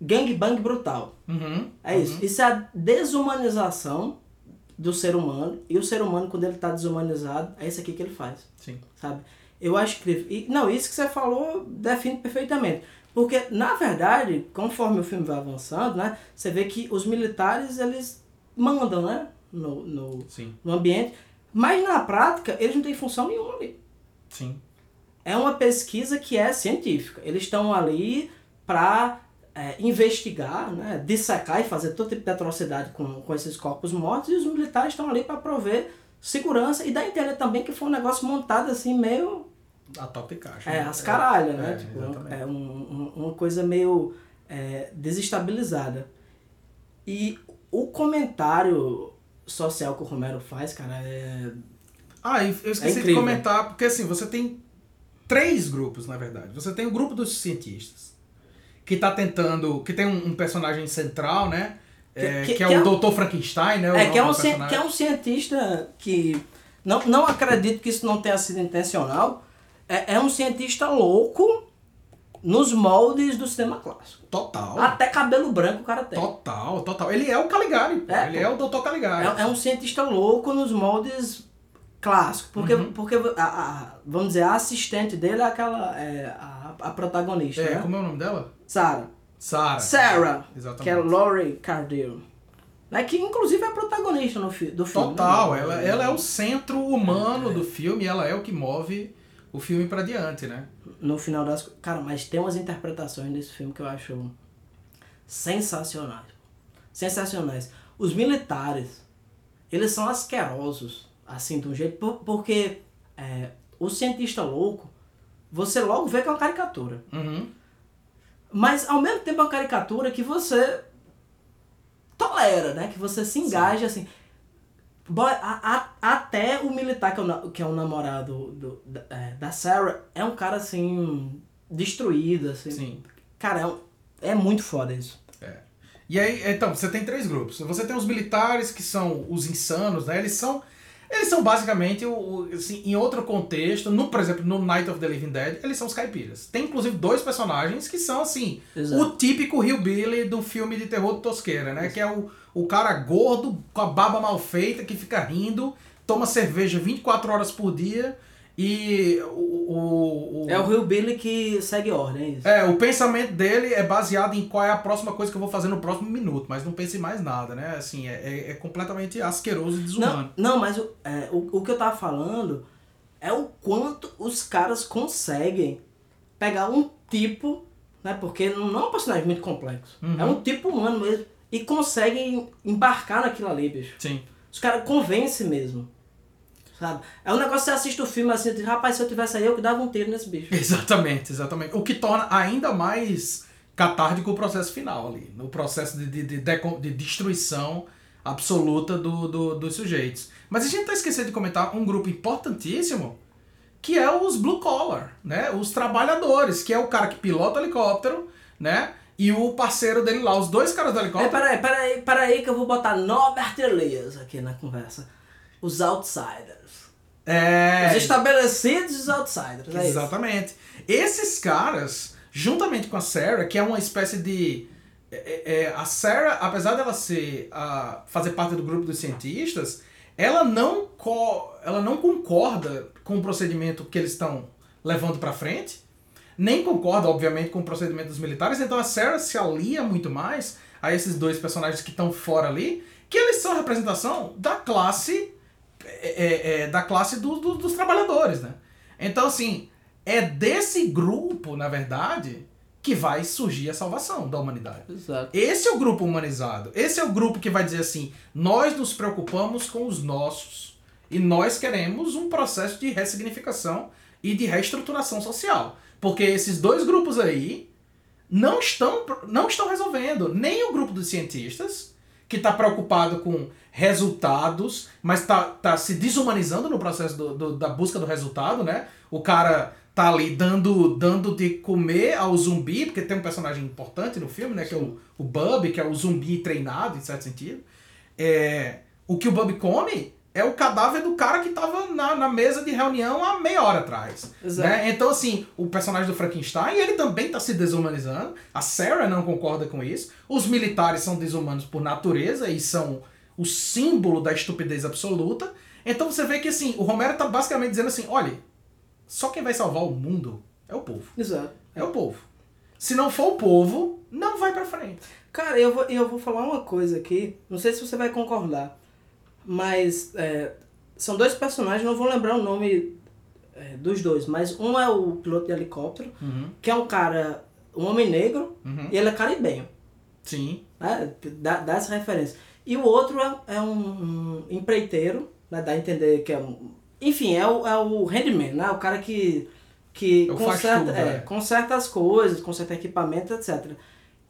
gangbang brutal. Uhum. É isso. Uhum. Isso é a desumanização do ser humano. E o ser humano, quando ele está desumanizado, é isso aqui que ele faz. Sim. Sabe? Eu acho incrível. E, não, isso que você falou define perfeitamente. Porque, na verdade, conforme o filme vai avançando, né, você vê que os militares, eles mandam, né, no, no, Sim. no ambiente, mas na prática, eles não têm função nenhuma ali. Sim. É uma pesquisa que é científica. Eles estão ali para é, investigar, né, dissecar e fazer todo tipo de atrocidade com, com esses corpos mortos, e os militares estão ali para prover segurança e dá a entender também que foi um negócio montado assim meio a top caixa. É, né? as caralhas, né? É, tipo, exatamente. é um, um- uma coisa meio é, desestabilizada. E o comentário social que o Romero faz, cara, é. Ah, eu esqueci de incrível. comentar, porque assim, você tem três grupos, na verdade. Você tem o grupo dos cientistas, que tá tentando. que tem um, um personagem central, né? É, que, Que- que- é que o é um- Dr. Frankenstein, né? É que é, um, que é um cientista que. Não, não acredito que isso não tenha sido intencional. É, é um cientista louco nos moldes do cinema clássico. Total. Até cabelo branco o cara tem. Total, total. Ele é o Caligari. É, ele é o Dr. Caligari. É, é um cientista louco nos moldes clássicos. Porque, Uhum. porque a, a- vamos dizer, a assistente dele é aquela. É, a, a protagonista. É, né? como é o nome dela? Sarah. Sarah. Sarah. Exatamente. Que é Laurie Cardell. Né? Que inclusive é a protagonista no fi do filme. Total, né? ela, ela é o centro humano do filme, ela é o que move o filme pra diante, né? No final das. Cara, mas tem umas interpretações desse filme que eu acho sensacionais. Sensacionais. Os militares, eles são asquerosos, assim, de um jeito. por- porque é, o cientista louco, você logo vê que é uma caricatura. Uhum. Mas ao mesmo tempo é uma caricatura que você tolera, né? Que você se engaja assim. Boy, a- a- até o militar, que é o, que é o namorado do, da, é, da Sarah, é um cara assim. destruído, assim. Sim. Cara, é, um- é muito foda isso. E aí, então, você tem três grupos. Você tem os militares, que são os insanos, né? Eles são. Eles são basicamente, o, assim, em outro contexto, no, por exemplo, no Night of the Living Dead, eles são os caipiras. Tem inclusive dois personagens que são assim, Exato. o típico Hillbilly do filme de terror de Tosqueira, né? Que é o, o cara gordo, com a barba mal feita, que fica rindo, toma cerveja 24 horas por dia e o. o, o É o Rio Billy que segue ordem, é isso. é, o pensamento dele é baseado em qual é a próxima coisa que eu vou fazer no próximo minuto, mas não pense em mais nada, né? Assim, é, é, é completamente asqueroso e desumano. Não, não mas o, é, o, o que eu tava falando é o quanto os caras conseguem pegar um tipo, né? Porque não não é um personagem muito complexo. Uhum. É um tipo humano mesmo. E conseguem embarcar naquilo ali, bicho. Sim. Os caras convencem mesmo. Sabe? É um negócio que você assiste o filme assim, rapaz, se eu tivesse aí, eu que dava um tiro nesse bicho. Exatamente, exatamente. O que torna ainda mais catártico o processo final ali. No processo de, de, de, de destruição absoluta do, do- dos sujeitos. Mas a gente tá esquecendo de comentar um grupo importantíssimo, que é os blue collar, né? Os trabalhadores, que é o cara que pilota o helicóptero, né? E o parceiro dele lá, os dois caras do É, helicóptero. peraí, peraí, peraí que eu vou botar Norbert Elias aqui na conversa. Os outsiders. É. Os estabelecidos e os outsiders. É isso. Exatamente. Esses caras juntamente com a Sarah, que é uma espécie de. É, é, é, a Sarah, apesar dela ser a, fazer parte do grupo dos cientistas, ela não, co ela não concorda com o procedimento que eles estão levando para frente, nem concorda, obviamente, com o procedimento dos militares, então a Sarah se alia muito mais a esses dois personagens que estão fora ali, que eles são a representação da classe é, é, é da classe do, do, dos trabalhadores, né? Então, assim, é desse grupo, na verdade, que vai surgir a salvação da humanidade. Exato. Esse é o grupo humanizado. Esse é o grupo que vai dizer assim: nós nos preocupamos com os nossos e nós queremos um processo de ressignificação e de reestruturação social. Porque esses dois grupos aí não estão, não estão resolvendo. Nem o grupo dos cientistas, que está preocupado com resultados, mas está tá se desumanizando no processo do, do, da busca do resultado, né? O cara tá ali dando, dando de comer ao zumbi, porque tem um personagem importante no filme, né? Que é o, o Bub, que é o zumbi treinado, em certo sentido. É, o que o Bub come é o cadáver do cara que tava na, na mesa de reunião há meia hora atrás. Né? Então, assim, o personagem do Frankenstein, ele também tá se desumanizando. A Sarah não concorda com isso. Os militares são desumanos por natureza e são o símbolo da estupidez absoluta. Então você vê que, assim, o Romero tá basicamente dizendo assim, olha, só quem vai salvar o mundo é o povo. Exato. É o povo. Se não for o povo, não vai para frente. Cara, eu vou, eu vou falar uma coisa aqui, não sei se você vai concordar, mas é, são dois personagens, não vou lembrar o nome é, dos dois, mas um é o piloto de helicóptero, uhum. que é um cara, um homem negro, uhum. e ele é caribenho. Sim. Né? Dá, dá essa referência. E o outro é, é um, um, empreiteiro, né? dá a entender que é um enfim, é o, é o handyman, né? O cara que, que é conserta, tudo, é, é. conserta as coisas, conserta equipamento, etc.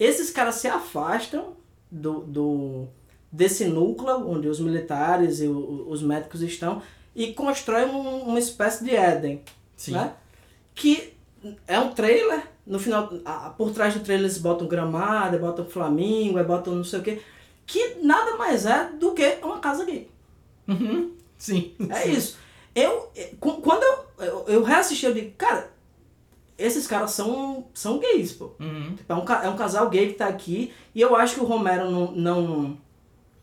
Esses caras se afastam do, do desse núcleo onde os militares e o, os médicos estão e constroem um, uma espécie de Éden. Sim. Né? Que é um trailer, no final, por trás do trailer eles botam gramado, botam flamingo, botam não sei o quê, que nada mais é do que uma casa gay. Uhum. Sim. É Sim. isso. Eu, quando eu, eu, eu reassisti, eu digo, cara, esses caras são, são gays, pô. Uhum. É, um, é um casal gay que tá aqui e eu acho que o Romero não, não,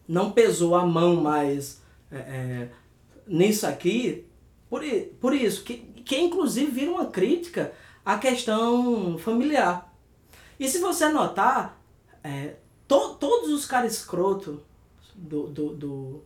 não pesou a mão mais é, é, nisso aqui por, por isso, que, que inclusive vira uma crítica à questão familiar. E se você notar, é, to, todos os caras escroto do, do, do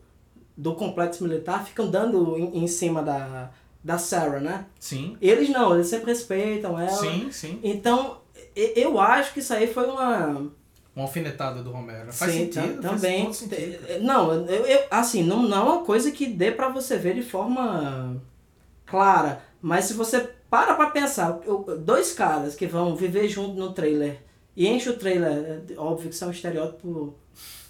do complexo militar ficam dando em, em, cima da, da Sarah, né? Sim. Eles não, eles sempre respeitam ela. Sim, sim. Então, eu acho que isso aí foi uma. Uma alfinetada do Romero. Faz sim, sentido, também. Faz sentido. Não, eu, eu, assim, não, não é uma coisa que dê para você ver de forma clara. Mas se você para pra pensar, dois caras que vão viver junto no trailer e enche o trailer, é óbvio que isso é um estereótipo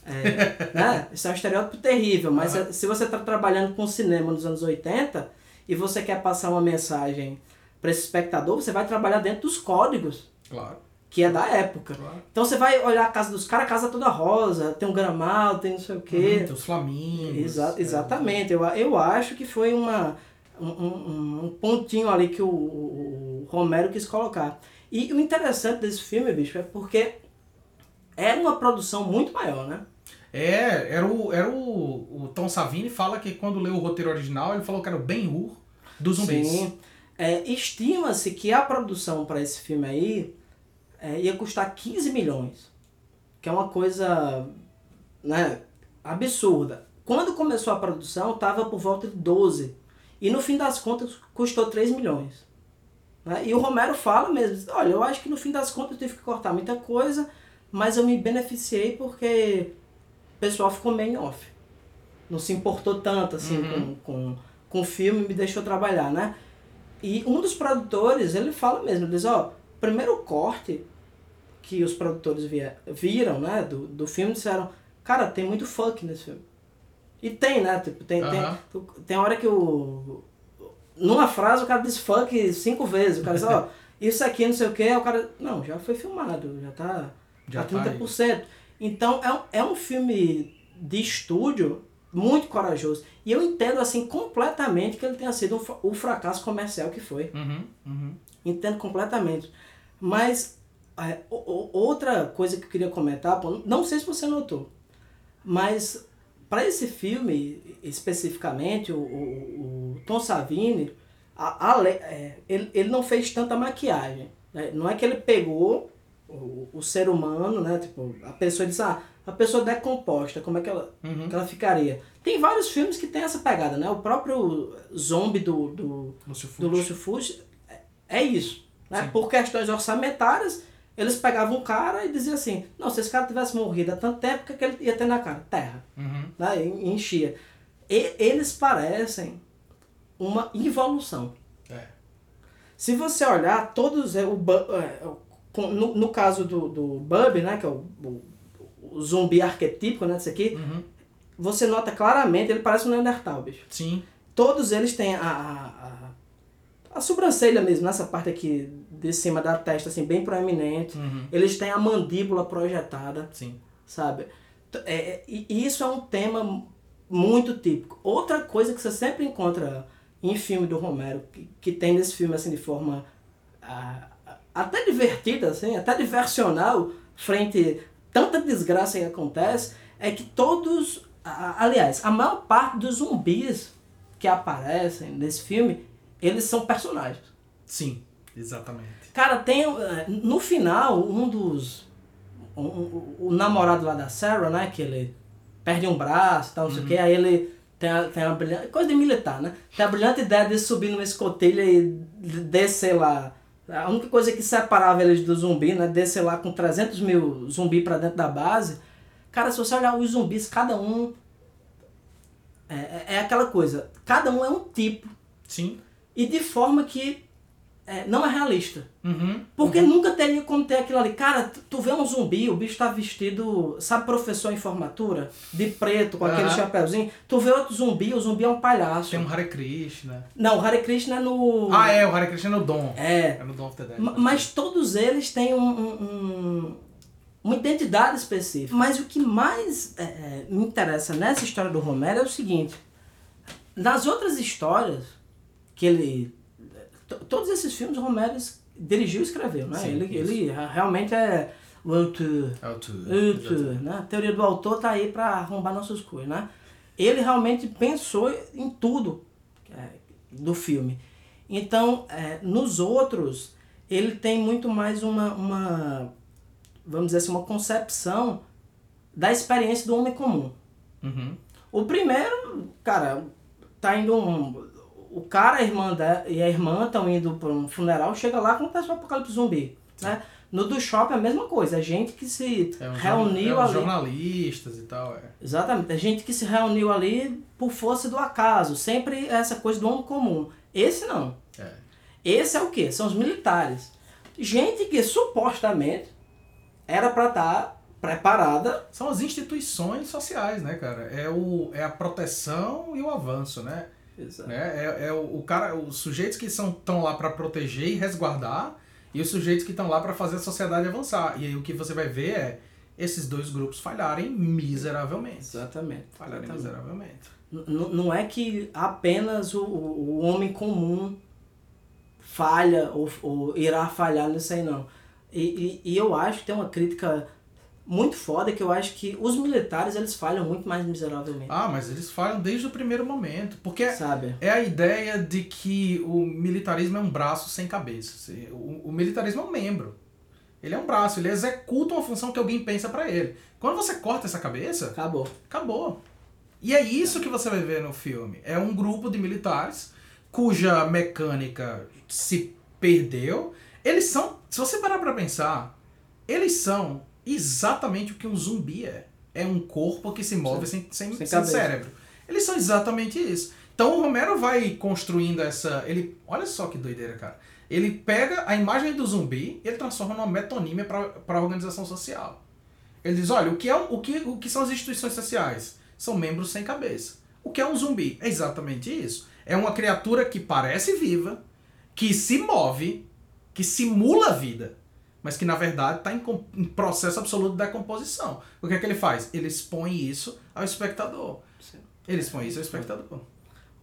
é, né? Isso é um estereótipo terrível, mas uhum. se você está trabalhando com cinema nos anos 80 e você quer passar uma mensagem para esse espectador, você vai trabalhar dentro dos códigos. Claro. Que é da época. Claro. Então você vai olhar a casa dos caras, a casa toda rosa, tem um gramado, tem não sei o quê. Uhum, tem os flamingos. Exa exatamente. É. Eu, eu acho que foi uma, um, um, um pontinho ali que o, o, Romero quis colocar. E o interessante desse filme, bicho, é porque era uma produção muito maior, né? É, era o, era o, o Tom Savini fala que quando leu o roteiro original, ele falou que era o Ben-Hur dos zumbis. Sim. É, Estima-se que a produção para esse filme aí é, ia custar 15 milhões. Que é uma coisa né, absurda. Quando começou a produção, estava por volta de 12. E no fim das contas, custou 3 milhões. Né? E o Romero fala mesmo, olha, eu acho que no fim das contas eu tive que cortar muita coisa, mas eu me beneficiei porque pessoal ficou meio off. Não se importou tanto assim uhum. com, com, com o filme me deixou trabalhar, né? E um dos produtores, ele fala mesmo, ele diz, ó, primeiro corte que os produtores via, viram, né, do, do filme, disseram, cara, tem muito funk nesse filme. E tem, né? Tipo, tem, uhum. tem, tem hora que o. Numa frase o cara diz funk cinco vezes. O cara diz, ó, isso aqui não sei o que, o cara. Não, já foi filmado, já tá. Já a 30%. Tá então é um, é um filme de estúdio muito corajoso. E eu entendo assim completamente que ele tenha sido o fracasso comercial que foi. Uhum, uhum. Entendo completamente. Mas é, o- outra coisa que eu queria comentar, não sei se você notou, mas para esse filme especificamente, o, o, o Tom Savini, a, a, é, ele, ele não fez tanta maquiagem. né? Não é que ele pegou o, o ser humano, né? Tipo, a pessoa disse, ah, a pessoa decomposta, como é que ela, Uhum. que ela ficaria? Tem vários filmes que tem essa pegada, né? O próprio Zombie do, do, Lúcio do Fuchs. Lúcio Fuchs é- é isso. Né? Sim. Por questões orçamentárias, eles pegavam um cara e diziam assim, não, se esse cara tivesse morrido há tanto tempo, o que, que ele ia ter na cara? Terra. Uhum. Né? E enchia. E, eles parecem uma involução. É. Se você olhar, todos. é, o, é, o- no, no caso do, do Bub, né, que é o, o, o zumbi arquetípico, né, desse aqui, Uhum. você nota claramente, ele parece um Neandertal, bicho. Sim. Todos eles têm a, a, a, a sobrancelha mesmo, nessa parte aqui de cima da testa, assim, bem proeminente. Uhum. Eles têm a mandíbula projetada, Sim. sabe? É, é, e isso é um tema muito típico. Outra coisa que você sempre encontra em filme do Romero, que, que tem nesse filme assim de forma ah, até divertida, assim, até diversional, frente a tanta desgraça que acontece, é que todos, aliás, a maior parte dos zumbis que aparecem nesse filme, eles são personagens. Sim. Exatamente. Cara, tem. eh, No final, um dos. um- um- o namorado lá da Sarah, né? Que ele perde um braço e tal, não sei o que, aí ele tem a, tem a brilhante. Coisa de militar, né? Tem a brilhante ideia de subir numa escotilha e descer lá. A única coisa que separava eles do zumbi, né? Descer lá com 300 mil zumbis pra dentro da base. Cara, se você olhar os zumbis, cada um. É, é- é aquela coisa. Cada um é um tipo. Sim. E de forma que é, não é realista. Uhum. Porque nunca teria como ter aquilo ali. Cara, tu, tu vê um zumbi, o bicho tá vestido, sabe, professor em formatura? De preto, com aquele Aham. chapéuzinho. Tu vê outro zumbi, o zumbi é um palhaço. Tem um Hare Krishna. Não, o Hare Krishna é no. Ah, é, o Hare Krishna é no Dom. É. É no Dom of the Dead. Ma- Mas todos eles têm um, um- um- uma identidade específica. Mas o que mais é, é, me interessa nessa história do Romero é o seguinte: nas outras histórias que ele. To- Todos esses filmes o Romero dirigiu e escreveu, né? Sim, ele, ele realmente é o autor. Autor, né? A teoria do autor tá aí para arrombar nossos coisas, né? Ele realmente pensou em tudo é, do filme. Então, é, nos outros, ele tem muito mais uma, uma, vamos dizer assim, uma concepção da experiência do homem comum. Uhum. O primeiro, cara, tá indo um. O cara a irmã da, e a irmã estão indo para um funeral, chega lá acontece um apocalipse zumbi. Né? No do shopping é a mesma coisa, é gente que se É reuniu é, ali. jornalistas e tal, é. Exatamente, é gente que se reuniu ali por força do acaso, sempre essa coisa do homem comum. Esse não. É. Esse é o quê? São os militares. Gente que supostamente era para estar preparada. São as instituições sociais, né, cara? É, o, é a proteção e o avanço, né? Né? É, é o, o cara, os sujeitos que são estão lá para proteger e resguardar e os sujeitos que estão lá para fazer a sociedade avançar. E aí o que você vai ver é esses dois grupos falharem miseravelmente. Exatamente. Falharem exatamente. miseravelmente. N- não é que apenas o, o o homem comum falha ou, ou irá falhar nisso aí, não. E, e, e eu acho que tem uma crítica muito foda que eu acho que os militares eles falham muito mais miseravelmente. Ah, mas eles falham desde o primeiro momento. Porque Sabe? é a ideia de que o militarismo é um braço sem cabeça. O, o militarismo é um membro. Ele é um braço, ele executa uma função que alguém pensa pra ele. Quando você corta essa cabeça, Acabou. acabou. E é isso que você vai ver no filme. É um grupo de militares cuja mecânica se perdeu. Eles são, se você parar pra pensar, eles são exatamente o que um zumbi é. É um corpo que se move sem, sem, Sem sem cérebro. Eles são exatamente isso. Então o Romero vai construindo essa. Ele, olha só que doideira, cara. Ele pega a imagem do zumbi e ele transforma numa metonímia para a organização social. Ele diz: olha, o que, é, o, que, o que são as instituições sociais? São membros sem cabeça. O que é um zumbi? É exatamente isso. É uma criatura que parece viva, que se move, que simula a vida, mas que na verdade está em, em processo absoluto de decomposição. O que é que ele faz? Ele expõe isso ao espectador. Ele expõe isso ao espectador.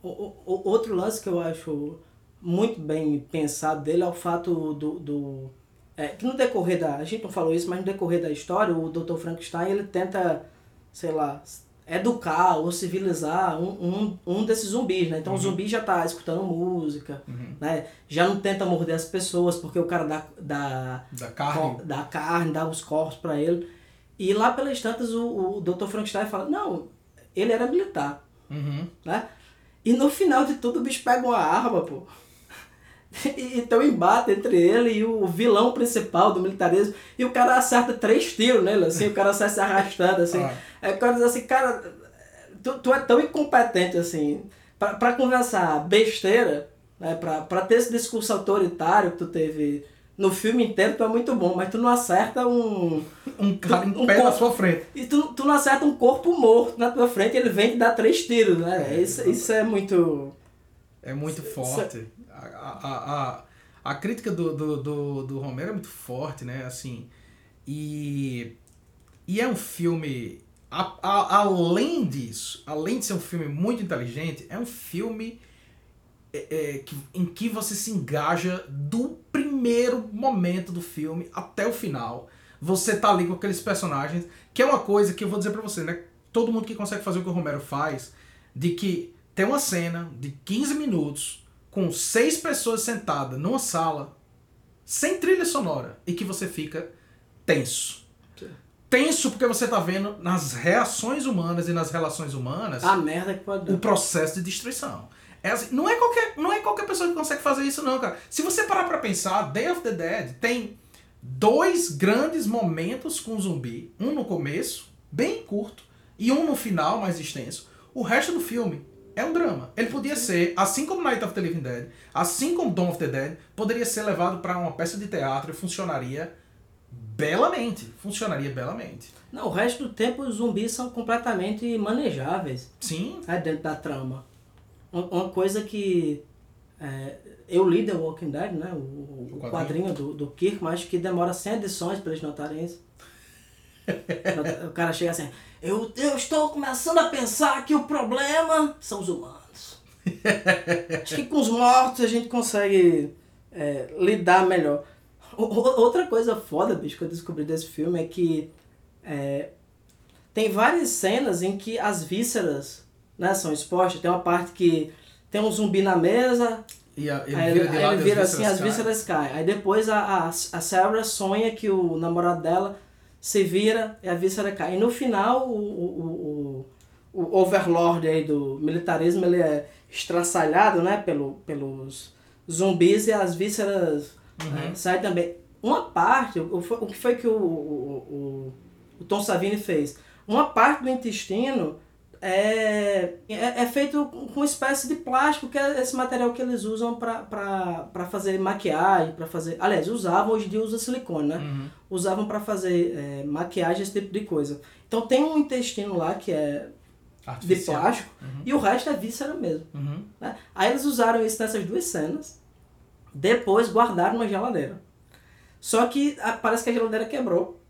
O- o- outro lance que eu acho muito bem pensado dele é o fato do, do é, que no decorrer da. A gente não falou isso, mas no decorrer da história, o Dr. Frankenstein ele tenta, sei lá, educar ou civilizar um, um, um desses zumbis, né? Então Uhum. o zumbi já tá escutando música, Uhum. né? Já não tenta morder as pessoas, porque o cara dá, dá, Da carne. co- dá carne, dá os corpos pra ele. E lá pelas tantas o, o Dr. Frankenstein fala, não, ele era militar, Uhum. né? E no final de tudo o bicho pega uma arma, pô. E então embate entre ele e o vilão principal do militarismo. E o cara acerta três tiros nele, assim, o cara sai se arrastando, assim. Ah. Aí o cara diz assim, cara, tu, tu é tão incompetente, assim, pra, pra conversar besteira, né, pra, pra ter esse discurso autoritário que tu teve no filme inteiro, tu é muito bom, mas tu não acerta um... Um cara em Um pé na corpo. sua frente. E tu, tu não acerta um corpo morto na tua frente, ele vem te dar três tiros, né? É, isso, isso é muito... É muito forte. A, a, a, crítica do, do, do, do Romero é muito forte, né? Assim, e, e é um filme. A, a, além disso, além de ser um filme muito inteligente, é um filme é, é, que, em que você se engaja do primeiro momento do filme até o final. Você tá ali com aqueles personagens, que é uma coisa que eu vou dizer pra você, né? Todo mundo que consegue fazer o que o Romero faz, de que tem uma cena de 15 minutos com seis pessoas sentadas numa sala, sem trilha sonora, e que você fica tenso. Sim. Tenso porque você tá vendo nas reações humanas e nas relações humanas A merda que pode o dar. processo de destruição. É assim, não, é qualquer, não é qualquer pessoa que consegue fazer isso, não, cara. Se você parar pra pensar, Day of the Dead tem dois grandes momentos com zumbi. Um no começo, bem curto, e um no final, mais extenso. O resto do filme é um drama. Ele podia ser, assim como Night of the Living Dead, assim como Dawn of the Dead, poderia ser levado pra uma peça de teatro e funcionaria belamente. Funcionaria belamente. Não, o resto do tempo os zumbis são completamente manejáveis Sim. né, dentro da trama. Um- Uma coisa que é, eu li The Walking Dead, né, o, o O quadrinho. quadrinho do, do Kirkman, acho que demora 100 edições para eles notarem isso. O cara chega assim, eu, eu estou começando a pensar que o problema são os humanos. Acho que com os mortos a gente consegue é, lidar melhor. O- Outra coisa foda, bicho, que eu descobri desse filme é que é, tem várias cenas em que as vísceras né, são expostas. Tem uma parte que tem um zumbi na mesa, E a- ele aí vira de aí ele e vira as assim, as vísceras caem. Aí depois a, a, a Sarah sonha que o namorado dela se vira e a víscera cai. E no final, o, o, o, o overlord aí do militarismo, ele é estraçalhado, né, pelo, pelos zumbis e as vísceras Uhum. né, saem também. Uma parte, o, o que foi que o, o, o, o Tom Savini fez? Uma parte do intestino é, é, é feito com uma espécie de plástico, que é esse material que eles usam para fazer maquiagem, para fazer... Aliás, usavam, hoje em dia usa silicone, né? Uhum. Usavam para fazer é, maquiagem, esse tipo de coisa. Então tem um intestino lá que é de Artificial. plástico Uhum. e o resto é víscera mesmo. Uhum. Né? Aí eles usaram isso nessas duas cenas, depois guardaram na geladeira. Só que parece que a geladeira quebrou,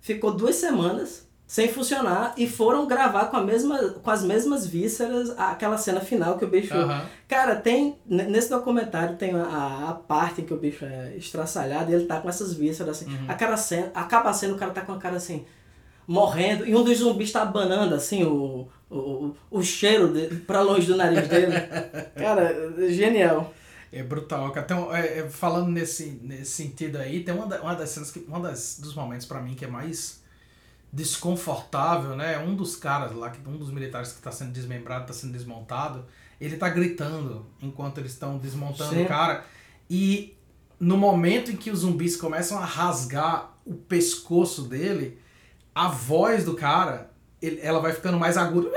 ficou duas semanas sem funcionar e foram gravar com, a mesma, com as mesmas vísceras aquela cena final que o bicho. Aham. Cara, tem. Nesse documentário tem a, a parte que o bicho é estraçalhado e ele tá com essas vísceras assim. A cara cena, acaba sendo o cara tá com a cara assim, morrendo, e um dos zumbis tá abanando assim o, o, o cheiro de, pra longe do nariz dele. Cara, genial. É brutal. cara. Então, é, é, falando nesse, nesse sentido aí, tem uma, da- uma das cenas que. Um das, dos momentos pra mim que é mais desconfortável, né? Um dos caras lá, que- um dos militares que tá sendo desmembrado, tá sendo desmontado, ele tá gritando enquanto eles estão desmontando Sim. o cara. E no momento em que os zumbis começam a rasgar o pescoço dele, a voz do cara, ele- ela vai ficando mais aguda.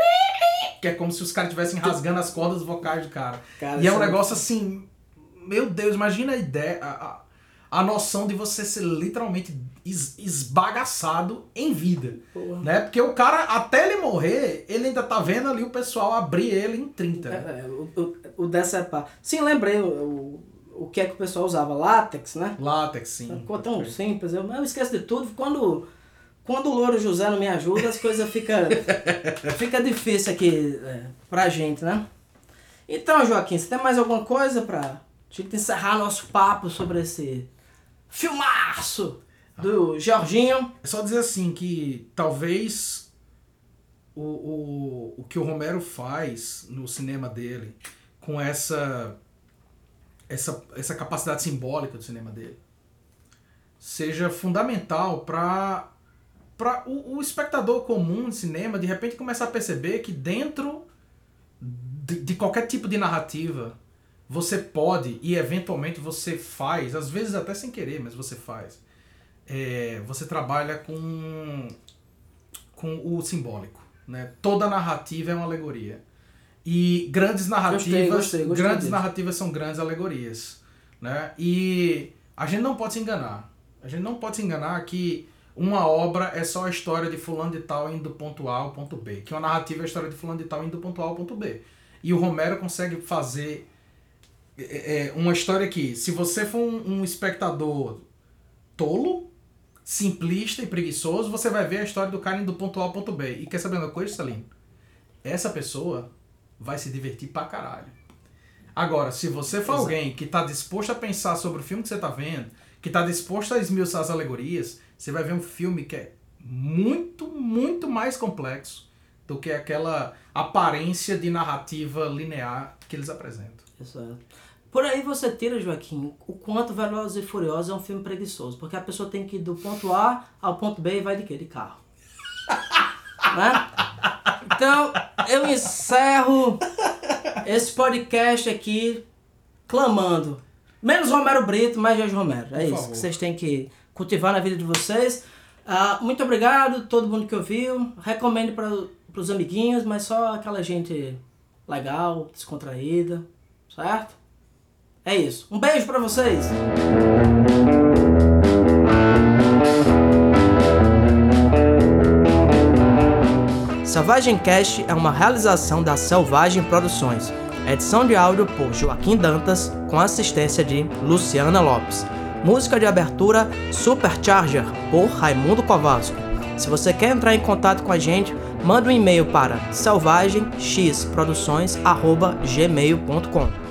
Que é como se os caras estivessem rasgando as cordas vocais do cara. Cara, e é um é negócio assim. Meu Deus, imagina a ideia, a, a, a noção de você ser literalmente es- esbagaçado em vida. Porra. Né? Porque o cara, até ele morrer, ele ainda tá vendo ali o pessoal abrir ele em 30. É, é, o, o, o decepar. Sim, lembrei o, o, que é que o pessoal usava, látex, né? Látex, sim. Ficou tão simples, eu, eu esqueço de tudo. Quando, quando o Louro José não me ajuda, as coisas ficam fica difícil aqui é, pra gente, né? Então, Joaquim, você tem mais alguma coisa pra gente encerrar nosso papo sobre esse Filmaço! Do Jorginho. É só dizer assim que talvez o, o, o que o Romero faz no cinema dele, com essa, essa, essa capacidade simbólica do cinema dele, seja fundamental para para o, o, espectador comum de cinema de repente começar a perceber que dentro de, de, qualquer tipo de narrativa você pode e eventualmente você faz, às vezes até sem querer, mas você faz. É, você trabalha com, com o simbólico. Né? Toda narrativa é uma alegoria. E grandes narrativas, gostei, gostei, gostei grandes narrativas são grandes alegorias. Né? E a gente não pode se enganar. A gente não pode se enganar que uma obra é só a história de fulano de tal indo do ponto A ao ponto B. Que uma narrativa é a história de fulano de tal indo do ponto A ao ponto B. E o Romero consegue fazer é, é, uma história que, se você for um, um espectador tolo, simplista e preguiçoso, você vai ver a história do cara indo do ponto A ao ponto B. E quer saber uma coisa, Salim? Essa pessoa vai se divertir pra caralho. Agora, se você for Exato. alguém que está disposto a pensar sobre o filme que você está vendo, que está disposto a esmiuçar as alegorias, você vai ver um filme que é muito, muito mais complexo do que aquela aparência de narrativa linear que eles apresentam. Exato. Por aí você tira, Joaquim, o quanto Velozes e Furiosos é um filme preguiçoso. Porque a pessoa tem que ir do ponto A ao ponto B e vai de quê? De carro. né? Então, eu encerro esse podcast aqui clamando. Menos Romero Brito, mais Jorge Romero. É Por isso favor. que vocês têm que cultivar na vida de vocês. Uh, muito obrigado todo mundo que ouviu. Recomendo para os amiguinhos, mas só aquela gente legal, descontraída, certo? É isso. Um beijo para vocês. Selvagem Cast é uma realização da Selvagem Produções. Edição de áudio por Joaquim Dantas, com assistência de Luciana Lopes. Música de abertura Supercharger por Raimundo Kowalski. Se você quer entrar em contato com a gente, manda um e-mail para selvagemxproduções@gmail.com.